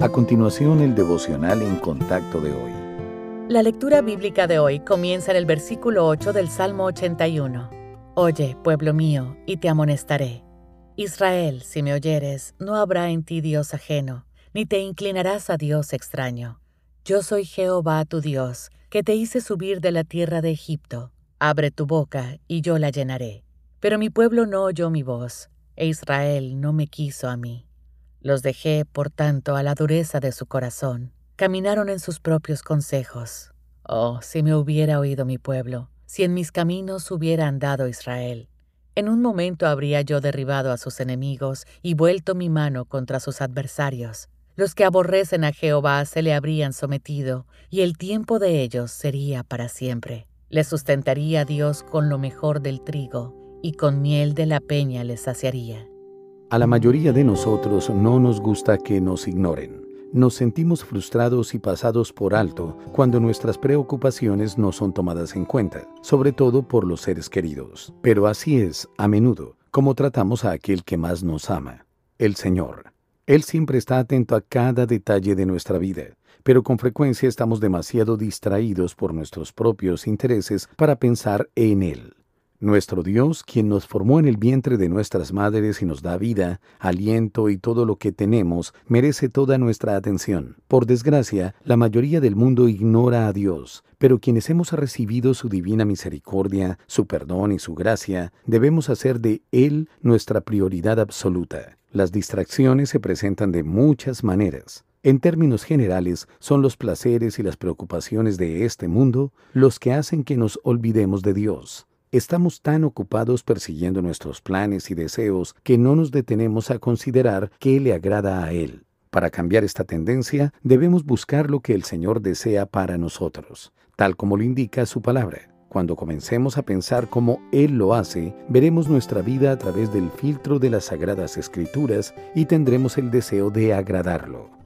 A continuación, el devocional en contacto de hoy. La lectura bíblica de hoy comienza en el versículo 8 del Salmo 81. Oye, pueblo mío, y te amonestaré. Israel, si me oyeres, no habrá en ti Dios ajeno, ni te inclinarás a Dios extraño. Yo soy Jehová tu Dios, que te hice subir de la tierra de Egipto. Abre tu boca, y yo la llenaré. Pero mi pueblo no oyó mi voz, e Israel no me quiso a mí. Los dejé, por tanto, a la dureza de su corazón. Caminaron en sus propios consejos. Oh, si me hubiera oído mi pueblo, si en mis caminos hubiera andado Israel. En un momento habría yo derribado a sus enemigos y vuelto mi mano contra sus adversarios. Los que aborrecen a Jehová se le habrían sometido, y el tiempo de ellos sería para siempre. Les sustentaría Dios con lo mejor del trigo, y con miel de la peña les saciaría. A la mayoría de nosotros no nos gusta que nos ignoren. Nos sentimos frustrados y pasados por alto cuando nuestras preocupaciones no son tomadas en cuenta, sobre todo por los seres queridos. Pero así es, a menudo, como tratamos a aquel que más nos ama, el Señor. Él siempre está atento a cada detalle de nuestra vida, pero con frecuencia estamos demasiado distraídos por nuestros propios intereses para pensar en Él. Nuestro Dios, quien nos formó en el vientre de nuestras madres y nos da vida, aliento y todo lo que tenemos, merece toda nuestra atención. Por desgracia, la mayoría del mundo ignora a Dios, pero quienes hemos recibido su divina misericordia, su perdón y su gracia, debemos hacer de Él nuestra prioridad absoluta. Las distracciones se presentan de muchas maneras. En términos generales, son los placeres y las preocupaciones de este mundo los que hacen que nos olvidemos de Dios. Estamos tan ocupados persiguiendo nuestros planes y deseos que no nos detenemos a considerar qué le agrada a Él. Para cambiar esta tendencia, debemos buscar lo que el Señor desea para nosotros, tal como lo indica su palabra. Cuando comencemos a pensar como Él lo hace, veremos nuestra vida a través del filtro de las sagradas escrituras y tendremos el deseo de agradarlo.